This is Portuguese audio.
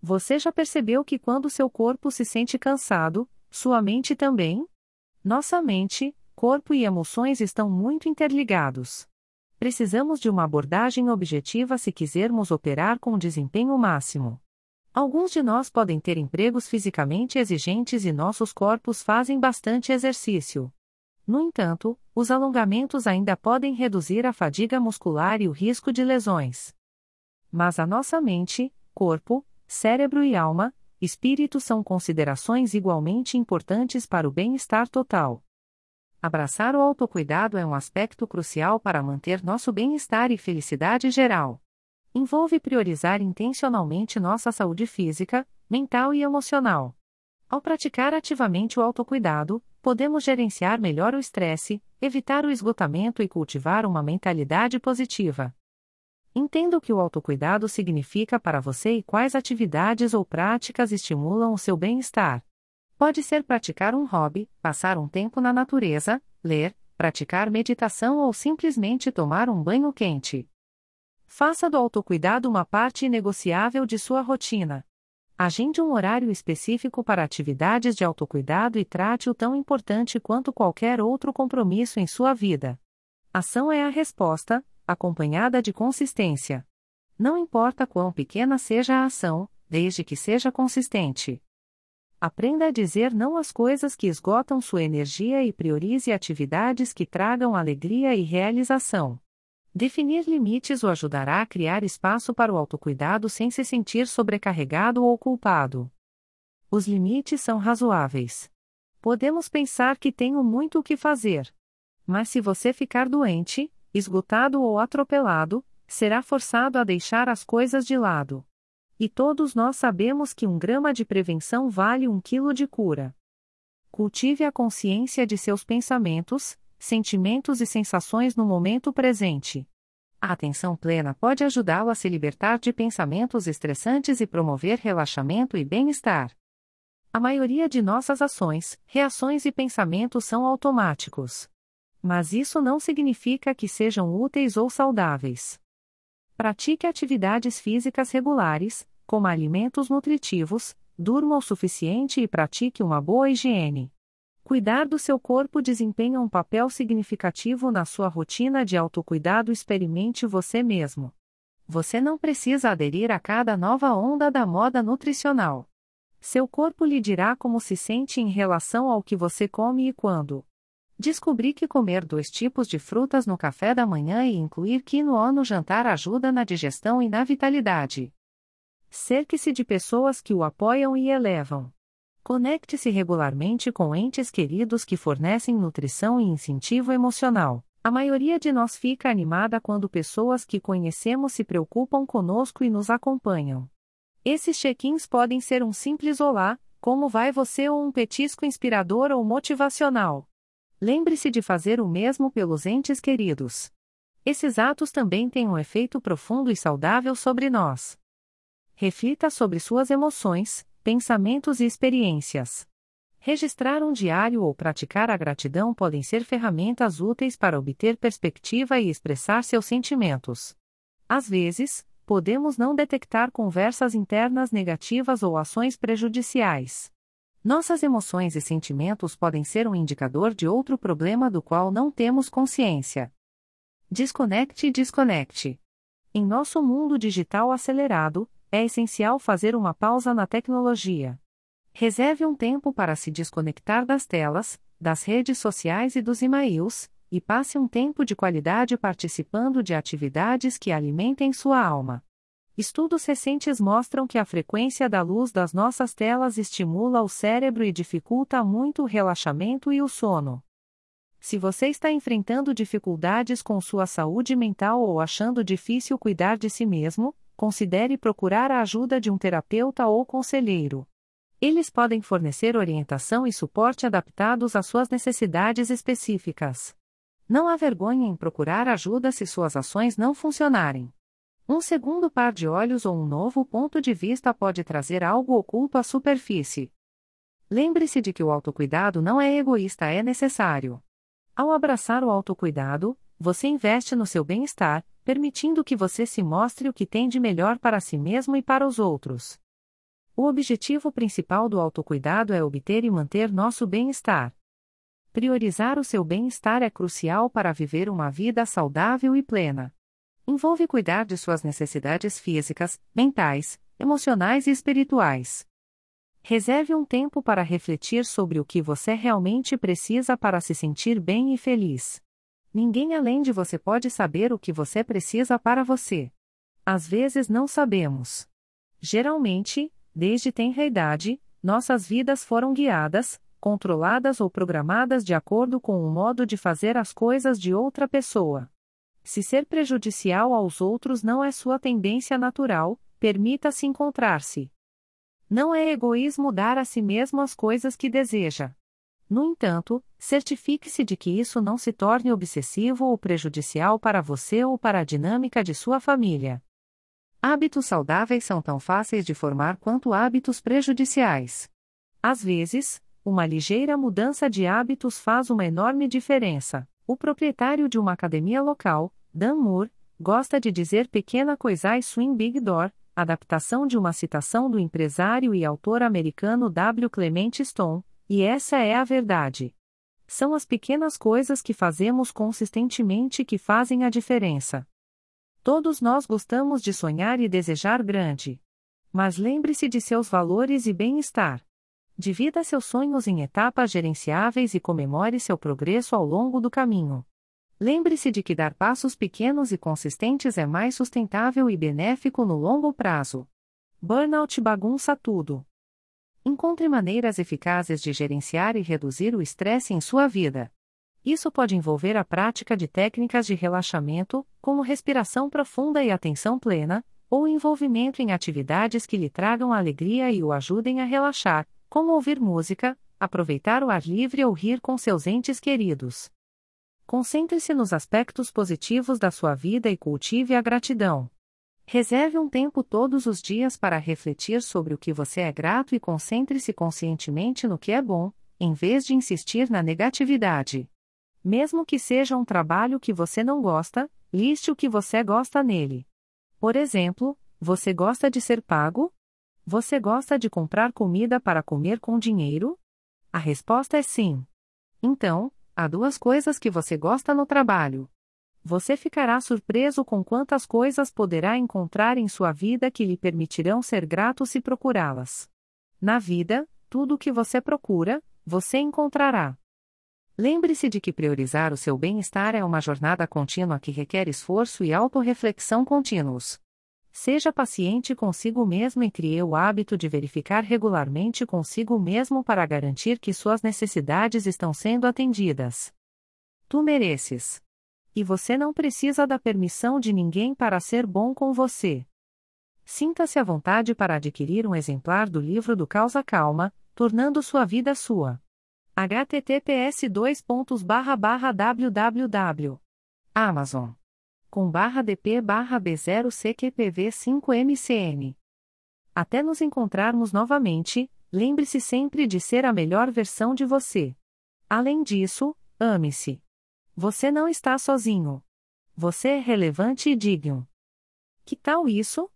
Você já percebeu que quando seu corpo se sente cansado, sua mente também? Nossa mente, corpo e emoções estão muito interligados. Precisamos de uma abordagem objetiva se quisermos operar com desempenho máximo. Alguns de nós podem ter empregos fisicamente exigentes e nossos corpos fazem bastante exercício. No entanto, os alongamentos ainda podem reduzir a fadiga muscular e o risco de lesões. Mas a nossa mente, corpo, cérebro e alma, espírito são considerações igualmente importantes para o bem-estar total. Abraçar o autocuidado é um aspecto crucial para manter nosso bem-estar e felicidade geral. Envolve priorizar intencionalmente nossa saúde física, mental e emocional. Ao praticar ativamente o autocuidado, podemos gerenciar melhor o estresse, evitar o esgotamento e cultivar uma mentalidade positiva. Entenda o que o autocuidado significa para você e quais atividades ou práticas estimulam o seu bem-estar. Pode ser praticar um hobby, passar um tempo na natureza, ler, praticar meditação ou simplesmente tomar um banho quente. Faça do autocuidado uma parte inegociável de sua rotina. Agende um horário específico para atividades de autocuidado e trate-o tão importante quanto qualquer outro compromisso em sua vida. Ação é a resposta, acompanhada de consistência. Não importa quão pequena seja a ação, desde que seja consistente. Aprenda a dizer não às coisas que esgotam sua energia e priorize atividades que tragam alegria e realização. Definir limites o ajudará a criar espaço para o autocuidado sem se sentir sobrecarregado ou culpado. Os limites são razoáveis. Podemos pensar que tenho muito o que fazer. Mas se você ficar doente, esgotado ou atropelado, será forçado a deixar as coisas de lado. E todos nós sabemos que um grama de prevenção vale um quilo de cura. Cultive a consciência de seus pensamentos, sentimentos e sensações no momento presente. A atenção plena pode ajudá-lo a se libertar de pensamentos estressantes e promover relaxamento e bem-estar. A maioria de nossas ações, reações e pensamentos são automáticos. Mas isso não significa que sejam úteis ou saudáveis. Pratique atividades físicas regulares, coma alimentos nutritivos, durma o suficiente e pratique uma boa higiene. Cuidar do seu corpo desempenha um papel significativo na sua rotina de autocuidado. Experimente você mesmo. Você não precisa aderir a cada nova onda da moda nutricional. Seu corpo lhe dirá como se sente em relação ao que você come e quando. Descobri que comer dois tipos de frutas no café da manhã e incluir quinoa no jantar ajuda na digestão e na vitalidade. Cerque-se de pessoas que o apoiam e elevam. Conecte-se regularmente com entes queridos que fornecem nutrição e incentivo emocional. A maioria de nós fica animada quando pessoas que conhecemos se preocupam conosco e nos acompanham. Esses check-ins podem ser um simples olá, como vai você ou um petisco inspirador ou motivacional. Lembre-se de fazer o mesmo pelos entes queridos. Esses atos também têm um efeito profundo e saudável sobre nós. Reflita sobre suas emoções, pensamentos e experiências. Registrar um diário ou praticar a gratidão podem ser ferramentas úteis para obter perspectiva e expressar seus sentimentos. Às vezes, podemos não detectar conversas internas negativas ou ações prejudiciais. Nossas emoções e sentimentos podem ser um indicador de outro problema do qual não temos consciência. Desconecte e desconecte. Em nosso mundo digital acelerado, é essencial fazer uma pausa na tecnologia. Reserve um tempo para se desconectar das telas, das redes sociais e dos e-mails, e passe um tempo de qualidade participando de atividades que alimentem sua alma. Estudos recentes mostram que a frequência da luz das nossas telas estimula o cérebro e dificulta muito o relaxamento e o sono. Se você está enfrentando dificuldades com sua saúde mental ou achando difícil cuidar de si mesmo, considere procurar a ajuda de um terapeuta ou conselheiro. Eles podem fornecer orientação e suporte adaptados às suas necessidades específicas. Não há vergonha em procurar ajuda se suas ações não funcionarem. Um segundo par de olhos ou um novo ponto de vista pode trazer algo oculto à superfície. Lembre-se de que o autocuidado não é egoísta, é necessário. Ao abraçar o autocuidado, você investe no seu bem-estar, permitindo que você se mostre o que tem de melhor para si mesmo e para os outros. O objetivo principal do autocuidado é obter e manter nosso bem-estar. Priorizar o seu bem-estar é crucial para viver uma vida saudável e plena. Envolve cuidar de suas necessidades físicas, mentais, emocionais e espirituais. Reserve um tempo para refletir sobre o que você realmente precisa para se sentir bem e feliz. Ninguém além de você pode saber o que você precisa para você. Às vezes não sabemos. Geralmente, desde tenra idade, nossas vidas foram guiadas, controladas ou programadas de acordo com o modo de fazer as coisas de outra pessoa. Se ser prejudicial aos outros não é sua tendência natural, permita-se encontrar-se. Não é egoísmo dar a si mesmo as coisas que deseja. No entanto, certifique-se de que isso não se torne obsessivo ou prejudicial para você ou para a dinâmica de sua família. Hábitos saudáveis são tão fáceis de formar quanto hábitos prejudiciais. Às vezes, uma ligeira mudança de hábitos faz uma enorme diferença. O proprietário de uma academia local, Dan Moore, gosta de dizer pequena coisa I swing big door, adaptação de uma citação do empresário e autor americano W. Clement Stone, e essa é a verdade. São as pequenas coisas que fazemos consistentemente que fazem a diferença. Todos nós gostamos de sonhar e desejar grande. Mas lembre-se de seus valores e bem-estar. Divida seus sonhos em etapas gerenciáveis e comemore seu progresso ao longo do caminho. Lembre-se de que dar passos pequenos e consistentes é mais sustentável e benéfico no longo prazo. Burnout bagunça tudo. Encontre maneiras eficazes de gerenciar e reduzir o estresse em sua vida. Isso pode envolver a prática de técnicas de relaxamento, como respiração profunda e atenção plena, ou envolvimento em atividades que lhe tragam alegria e o ajudem a relaxar, como ouvir música, aproveitar o ar livre ou rir com seus entes queridos. Concentre-se nos aspectos positivos da sua vida e cultive a gratidão. Reserve um tempo todos os dias para refletir sobre o que você é grato e concentre-se conscientemente no que é bom, em vez de insistir na negatividade. Mesmo que seja um trabalho que você não gosta, liste o que você gosta nele. Por exemplo, você gosta de ser pago? Você gosta de comprar comida para comer com dinheiro? A resposta é sim. Então, Há duas coisas que você gosta no trabalho. Você ficará surpreso com quantas coisas poderá encontrar em sua vida que lhe permitirão ser grato se procurá-las. Na vida, tudo o que você procura, você encontrará. Lembre-se de que priorizar o seu bem-estar é uma jornada contínua que requer esforço e autorreflexão contínuos. Seja paciente consigo mesmo e crie o hábito de verificar regularmente consigo mesmo para garantir que suas necessidades estão sendo atendidas. Tu mereces. E você não precisa da permissão de ninguém para ser bom com você. Sinta-se à vontade para adquirir um exemplar do livro do Causa Calma, tornando sua vida sua. https www Amazon com barra DP barra B0 CQPV 5 MCN. Até nos encontrarmos novamente, lembre-se sempre de ser a melhor versão de você. Além disso, ame-se. Você não está sozinho. Você é relevante e digno. Que tal isso?